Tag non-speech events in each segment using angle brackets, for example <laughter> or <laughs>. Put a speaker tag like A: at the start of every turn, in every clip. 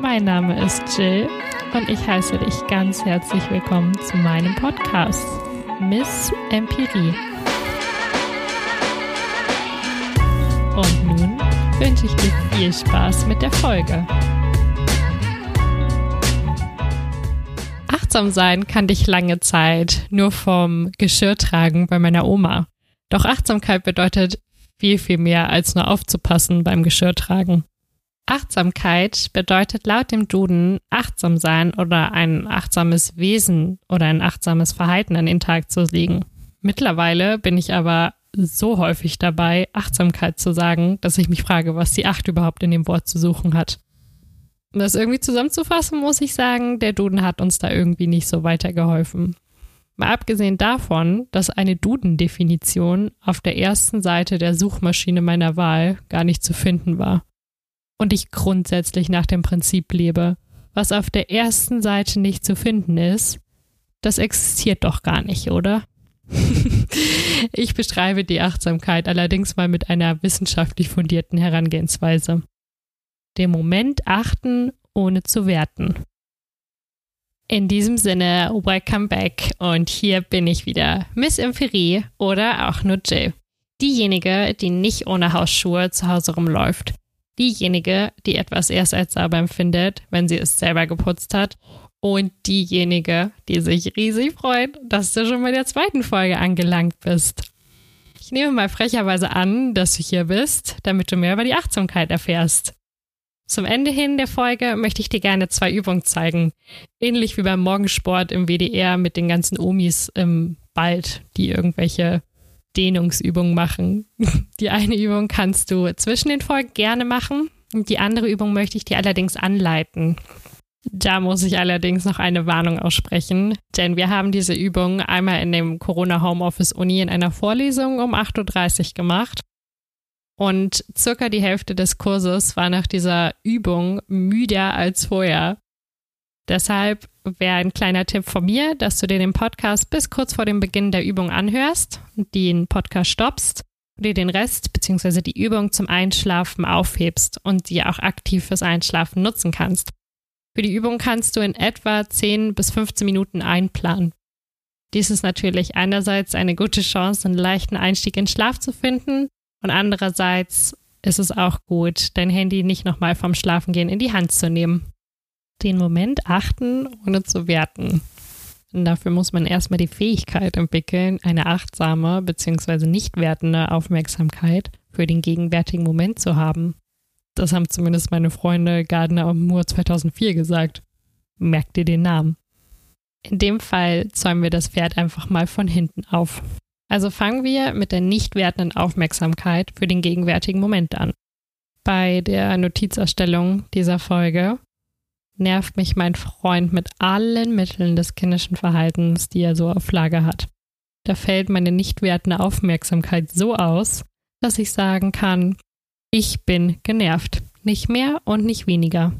A: Mein Name ist Jill und ich heiße dich ganz herzlich willkommen zu meinem Podcast Miss Empirie. Und nun wünsche ich dir viel Spaß mit der Folge. Achtsam sein kannte ich lange Zeit nur vom Geschirrtragen bei meiner Oma. Doch Achtsamkeit bedeutet viel, viel mehr als nur aufzupassen beim Geschirrtragen. Achtsamkeit bedeutet laut dem Duden achtsam sein oder ein achtsames Wesen oder ein achtsames Verhalten an den Tag zu legen. Mittlerweile bin ich aber so häufig dabei, Achtsamkeit zu sagen, dass ich mich frage, was die Acht überhaupt in dem Wort zu suchen hat. Um das irgendwie zusammenzufassen, muss ich sagen, der Duden hat uns da irgendwie nicht so weitergeholfen. Mal abgesehen davon, dass eine Duden-Definition auf der ersten Seite der Suchmaschine meiner Wahl gar nicht zu finden war und ich grundsätzlich nach dem Prinzip lebe, was auf der ersten Seite nicht zu finden ist, das existiert doch gar nicht, oder? <laughs> ich beschreibe die Achtsamkeit allerdings mal mit einer wissenschaftlich fundierten Herangehensweise. Den Moment achten, ohne zu werten. In diesem Sinne, welcome back und hier bin ich wieder, Miss Emphirie oder auch nur Jill. Diejenige, die nicht ohne Hausschuhe zu Hause rumläuft diejenige, die etwas erst als sauber empfindet, wenn sie es selber geputzt hat. Und diejenige, die sich riesig freut, dass du schon bei der zweiten Folge angelangt bist. Ich nehme mal frecherweise an, dass du hier bist, damit du mehr über die Achtsamkeit erfährst. Zum Ende hin der Folge möchte ich dir gerne zwei Übungen zeigen. Ähnlich wie beim Morgensport im WDR mit den ganzen Omis im Wald, die irgendwelche Dehnungsübungen machen. <laughs> Die eine Übung kannst du zwischen den Folgen gerne machen. Die andere Übung möchte ich dir allerdings anleiten. Da muss ich allerdings noch eine Warnung aussprechen, denn wir haben diese Übung einmal in dem Corona Homeoffice Uni in einer Vorlesung um 8.30 Uhr gemacht. Und circa die Hälfte des Kurses war nach dieser Übung müder als vorher. Deshalb wäre ein kleiner Tipp von mir, dass du dir den Podcast bis kurz vor dem Beginn der Übung anhörst, den Podcast stoppst, dir den Rest bzw. die Übung zum Einschlafen aufhebst und die auch aktiv fürs Einschlafen nutzen kannst. Für die Übung kannst du in etwa 10 bis 15 Minuten einplanen. Dies ist natürlich einerseits eine gute Chance, einen leichten Einstieg in Schlaf zu finden und andererseits ist es auch gut, dein Handy nicht nochmal vom Schlafengehen in die Hand zu nehmen den Moment achten, ohne zu werten. Und dafür muss man erstmal die Fähigkeit entwickeln, eine achtsame bzw. nicht wertende Aufmerksamkeit für den gegenwärtigen Moment zu haben. Das haben zumindest meine Freunde Gardner und Moore 2004 gesagt. Merkt ihr den Namen? In dem Fall zäumen wir das Pferd einfach mal von hinten auf. Also fangen wir mit der nicht wertenden Aufmerksamkeit für den gegenwärtigen Moment an. Bei der Notizerstellung dieser Folge nervt mich mein Freund mit allen Mitteln des kindischen Verhaltens, die er so auf Lager hat. Da fällt meine nicht wertende Aufmerksamkeit so aus, dass ich sagen kann, ich bin genervt, nicht mehr und nicht weniger.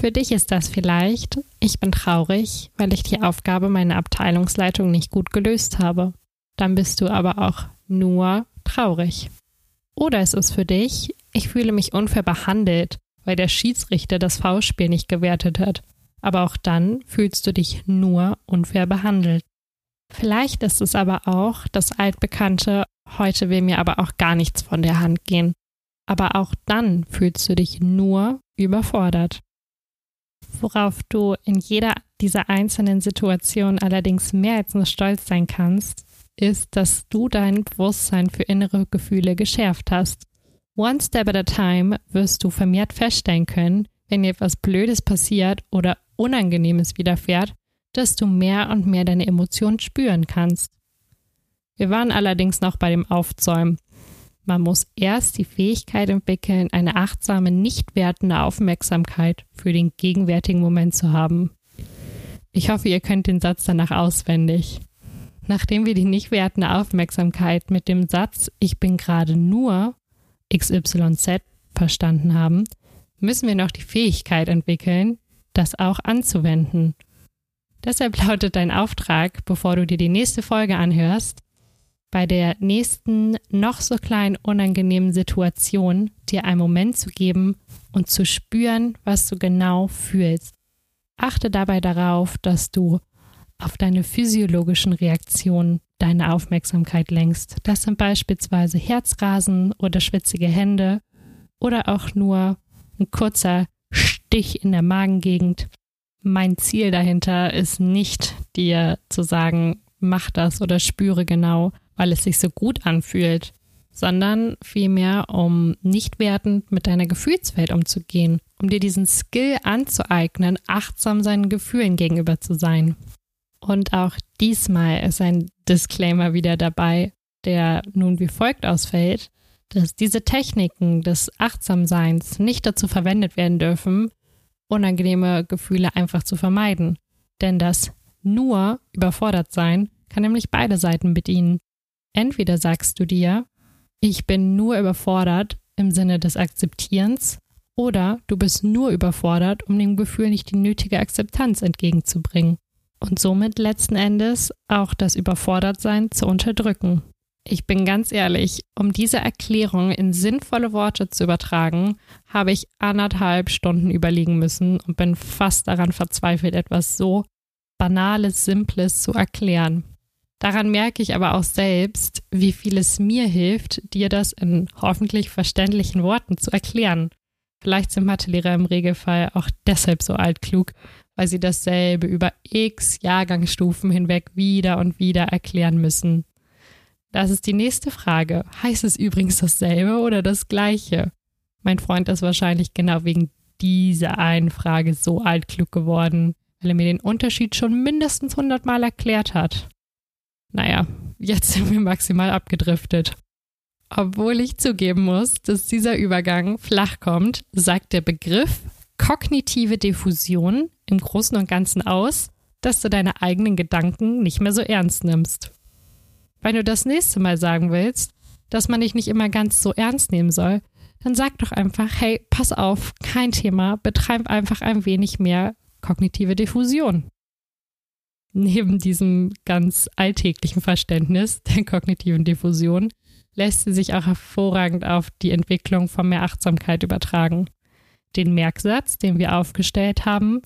A: Für dich ist das vielleicht, ich bin traurig, weil ich die Aufgabe meiner Abteilungsleitung nicht gut gelöst habe. Dann bist du aber auch nur traurig. Oder es ist für dich, ich fühle mich unfair behandelt, weil der Schiedsrichter das Foulspiel nicht gewertet hat. Aber auch dann fühlst du dich nur unfair behandelt. Vielleicht ist es aber auch das altbekannte, heute will mir aber auch gar nichts von der Hand gehen. Aber auch dann fühlst du dich nur überfordert. Worauf du in jeder dieser einzelnen Situationen allerdings mehr als nur stolz sein kannst, ist, dass du dein Bewusstsein für innere Gefühle geschärft hast One step at a time wirst du vermehrt feststellen können, wenn dir etwas Blödes passiert oder Unangenehmes widerfährt, dass du mehr und mehr deine Emotionen spüren kannst. Wir waren allerdings noch bei dem Aufzäumen. Man muss erst die Fähigkeit entwickeln, eine achtsame, nicht wertende Aufmerksamkeit für den gegenwärtigen Moment zu haben. Ich hoffe, ihr könnt den Satz danach auswendig. Nachdem wir die nicht wertende Aufmerksamkeit mit dem Satz Ich bin gerade nur XYZ verstanden haben, müssen wir noch die Fähigkeit entwickeln, das auch anzuwenden. Deshalb lautet dein Auftrag, bevor du dir die nächste Folge anhörst, bei der nächsten noch so kleinen unangenehmen Situation dir einen Moment zu geben und zu spüren, was du genau fühlst. Achte dabei darauf, dass du auf deine physiologischen Reaktionen deine Aufmerksamkeit lenkst. Das sind beispielsweise Herzrasen oder schwitzige Hände oder auch nur ein kurzer Stich in der Magengegend. Mein Ziel dahinter ist nicht, dir zu sagen, mach das oder spüre genau, weil es sich so gut anfühlt, sondern vielmehr, um nicht wertend mit deiner Gefühlswelt umzugehen, um dir diesen Skill anzueignen, achtsam seinen Gefühlen gegenüber zu sein. Und auch diesmal ist ein Disclaimer wieder dabei, der nun wie folgt ausfällt, dass diese Techniken des Achtsamseins nicht dazu verwendet werden dürfen, unangenehme Gefühle einfach zu vermeiden. Denn das nur überfordert sein kann nämlich beide Seiten bedienen. Entweder sagst du dir, ich bin nur überfordert im Sinne des Akzeptierens, oder du bist nur überfordert, um dem Gefühl nicht die nötige Akzeptanz entgegenzubringen und somit letzten Endes auch das Überfordertsein zu unterdrücken. Ich bin ganz ehrlich, um diese Erklärung in sinnvolle Worte zu übertragen, habe ich anderthalb Stunden überlegen müssen und bin fast daran verzweifelt, etwas so Banales, Simples zu erklären. Daran merke ich aber auch selbst, wie viel es mir hilft, dir das in hoffentlich verständlichen Worten zu erklären. Vielleicht sind Mathelehrer im Regelfall auch deshalb so altklug, weil sie dasselbe über x Jahrgangsstufen hinweg wieder und wieder erklären müssen. Das ist die nächste Frage. Heißt es übrigens dasselbe oder das gleiche? Mein Freund ist wahrscheinlich genau wegen dieser einen Frage so altklug geworden, weil er mir den Unterschied schon mindestens hundertmal erklärt hat. Naja, jetzt sind wir maximal abgedriftet. Obwohl ich zugeben muss, dass dieser Übergang flach kommt, sagt der Begriff kognitive Diffusion im Großen und Ganzen aus, dass du deine eigenen Gedanken nicht mehr so ernst nimmst. Wenn du das nächste Mal sagen willst, dass man dich nicht immer ganz so ernst nehmen soll, dann sag doch einfach, hey, pass auf, kein Thema, betreib einfach ein wenig mehr kognitive Diffusion neben diesem ganz alltäglichen Verständnis der kognitiven Diffusion lässt sie sich auch hervorragend auf die Entwicklung von mehr Achtsamkeit übertragen. Den Merksatz, den wir aufgestellt haben,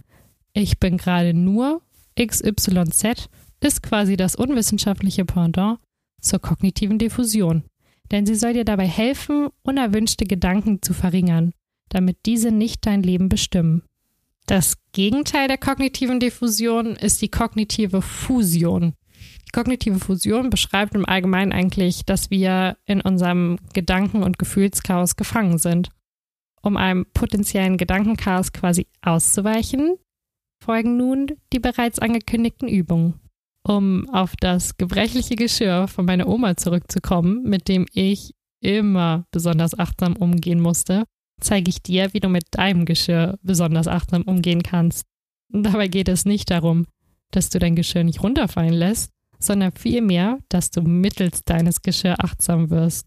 A: ich bin gerade nur XYZ, ist quasi das unwissenschaftliche Pendant zur kognitiven Diffusion. Denn sie soll dir dabei helfen, unerwünschte Gedanken zu verringern, damit diese nicht dein Leben bestimmen. Das Gegenteil der kognitiven Diffusion ist die kognitive Fusion. Die kognitive Fusion beschreibt im Allgemeinen eigentlich, dass wir in unserem Gedanken- und Gefühlschaos gefangen sind. Um einem potenziellen Gedankenchaos quasi auszuweichen, folgen nun die bereits angekündigten Übungen. Um auf das gebrechliche Geschirr von meiner Oma zurückzukommen, mit dem ich immer besonders achtsam umgehen musste, zeige ich dir, wie du mit deinem Geschirr besonders achtsam umgehen kannst. Dabei geht es nicht darum, dass du dein Geschirr nicht runterfallen lässt, sondern vielmehr, dass du mittels deines Geschirr achtsam wirst.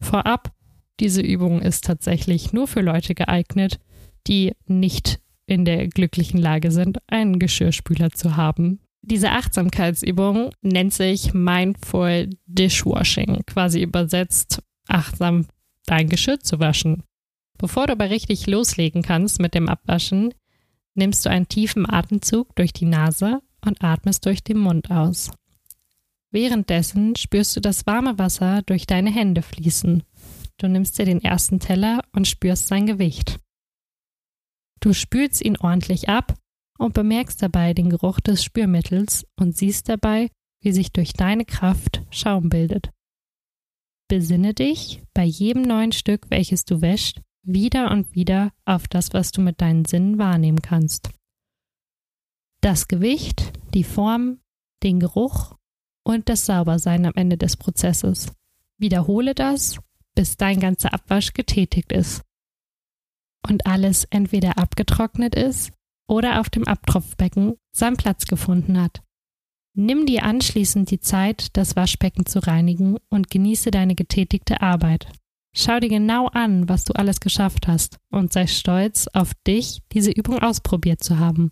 A: Vorab, diese Übung ist tatsächlich nur für Leute geeignet, die nicht in der glücklichen Lage sind, einen Geschirrspüler zu haben. Diese Achtsamkeitsübung nennt sich Mindful Dishwashing, quasi übersetzt achtsam dein Geschirr zu waschen. Bevor du aber richtig loslegen kannst mit dem Abwaschen, nimmst du einen tiefen Atemzug durch die Nase und atmest durch den Mund aus. Währenddessen spürst du das warme Wasser durch deine Hände fließen. Du nimmst dir den ersten Teller und spürst sein Gewicht. Du spülst ihn ordentlich ab und bemerkst dabei den Geruch des Spürmittels und siehst dabei, wie sich durch deine Kraft Schaum bildet. Besinne dich bei jedem neuen Stück, welches du wäschst, wieder und wieder auf das, was du mit deinen Sinnen wahrnehmen kannst. Das Gewicht, die Form, den Geruch und das Saubersein am Ende des Prozesses. Wiederhole das, bis dein ganzer Abwasch getätigt ist. Und alles entweder abgetrocknet ist oder auf dem Abtropfbecken seinen Platz gefunden hat. Nimm dir anschließend die Zeit, das Waschbecken zu reinigen und genieße deine getätigte Arbeit. Schau dir genau an, was du alles geschafft hast und sei stolz auf dich, diese Übung ausprobiert zu haben.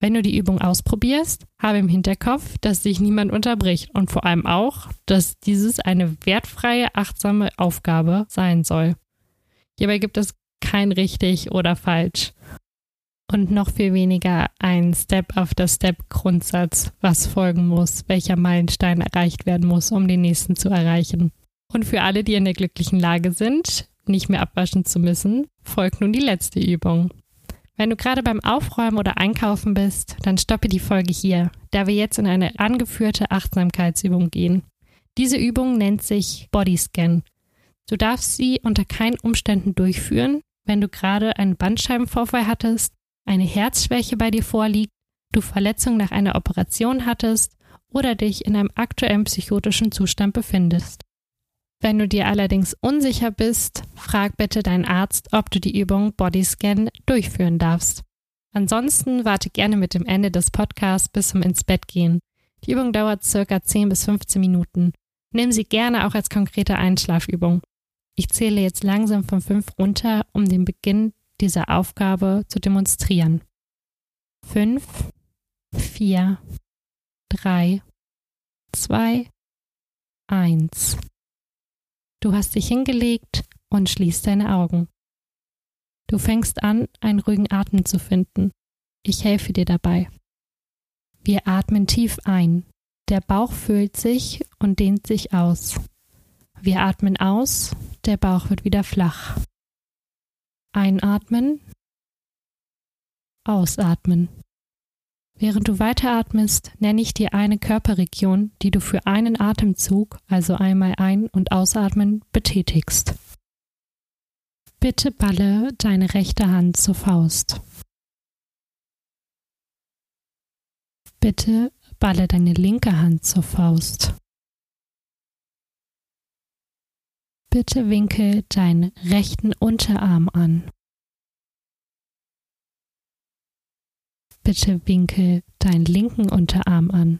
A: Wenn du die Übung ausprobierst, habe im Hinterkopf, dass dich niemand unterbricht und vor allem auch, dass dieses eine wertfreie, achtsame Aufgabe sein soll. Hierbei gibt es kein richtig oder falsch. Und noch viel weniger ein Step-after-Step-Grundsatz, was folgen muss, welcher Meilenstein erreicht werden muss, um den nächsten zu erreichen. Und für alle, die in der glücklichen Lage sind, nicht mehr abwaschen zu müssen, folgt nun die letzte Übung. Wenn du gerade beim Aufräumen oder Einkaufen bist, dann stoppe die Folge hier, da wir jetzt in eine angeführte Achtsamkeitsübung gehen. Diese Übung nennt sich Bodyscan. Du darfst sie unter keinen Umständen durchführen, wenn du gerade einen Bandscheibenvorfall hattest, eine Herzschwäche bei dir vorliegt, du Verletzungen nach einer Operation hattest oder dich in einem aktuellen psychotischen Zustand befindest. Wenn du dir allerdings unsicher bist, frag bitte deinen Arzt, ob du die Übung Bodyscan durchführen darfst. Ansonsten warte gerne mit dem Ende des Podcasts bis zum ins Bett gehen. Die Übung dauert circa 10 bis 15 Minuten. Nimm sie gerne auch als konkrete Einschlafübung. Ich zähle jetzt langsam von 5 runter, um den Beginn dieser Aufgabe zu demonstrieren. 5, 4, 3, 2, 1. Du hast dich hingelegt und schließt deine Augen. Du fängst an, einen ruhigen Atem zu finden. Ich helfe dir dabei. Wir atmen tief ein. Der Bauch füllt sich und dehnt sich aus. Wir atmen aus, der Bauch wird wieder flach. Einatmen, ausatmen. Während du weiteratmest, nenne ich dir eine Körperregion, die du für einen Atemzug, also einmal ein- und ausatmen, betätigst. Bitte balle deine rechte Hand zur Faust. Bitte balle deine linke Hand zur Faust. Bitte winkel deinen rechten Unterarm an. Bitte winkel deinen linken Unterarm an.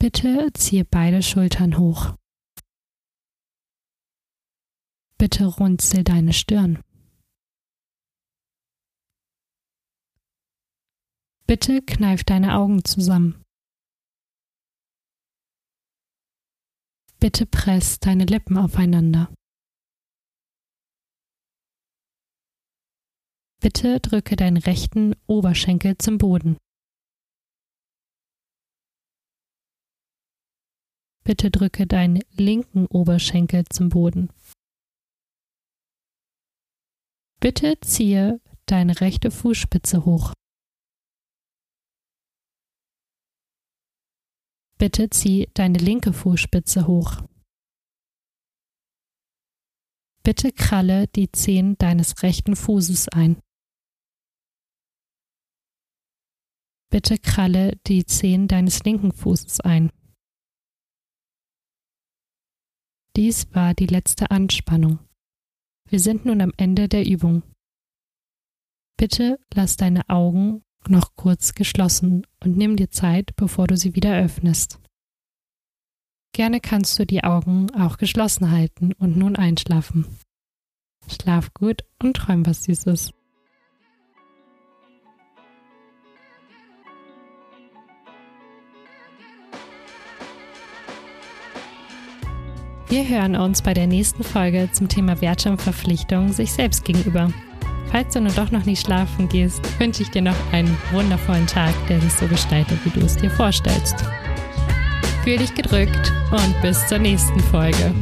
A: Bitte ziehe beide Schultern hoch. Bitte runzel deine Stirn. Bitte kneif deine Augen zusammen. Bitte press deine Lippen aufeinander. Bitte drücke deinen rechten Oberschenkel zum Boden. Bitte drücke deinen linken Oberschenkel zum Boden. Bitte ziehe deine rechte Fußspitze hoch. Bitte zieh deine linke Fußspitze hoch. Bitte kralle die Zehen deines rechten Fußes ein. Bitte kralle die Zehen deines linken Fußes ein. Dies war die letzte Anspannung. Wir sind nun am Ende der Übung. Bitte lass deine Augen noch kurz geschlossen und nimm dir Zeit, bevor du sie wieder öffnest. Gerne kannst du die Augen auch geschlossen halten und nun einschlafen. Schlaf gut und träum was Süßes. Wir hören uns bei der nächsten Folge zum Thema Wertschöpfverpflichtung sich selbst gegenüber. Falls du nun doch noch nicht schlafen gehst, wünsche ich dir noch einen wundervollen Tag, der sich so gestaltet, wie du es dir vorstellst. Fühl dich gedrückt und bis zur nächsten Folge.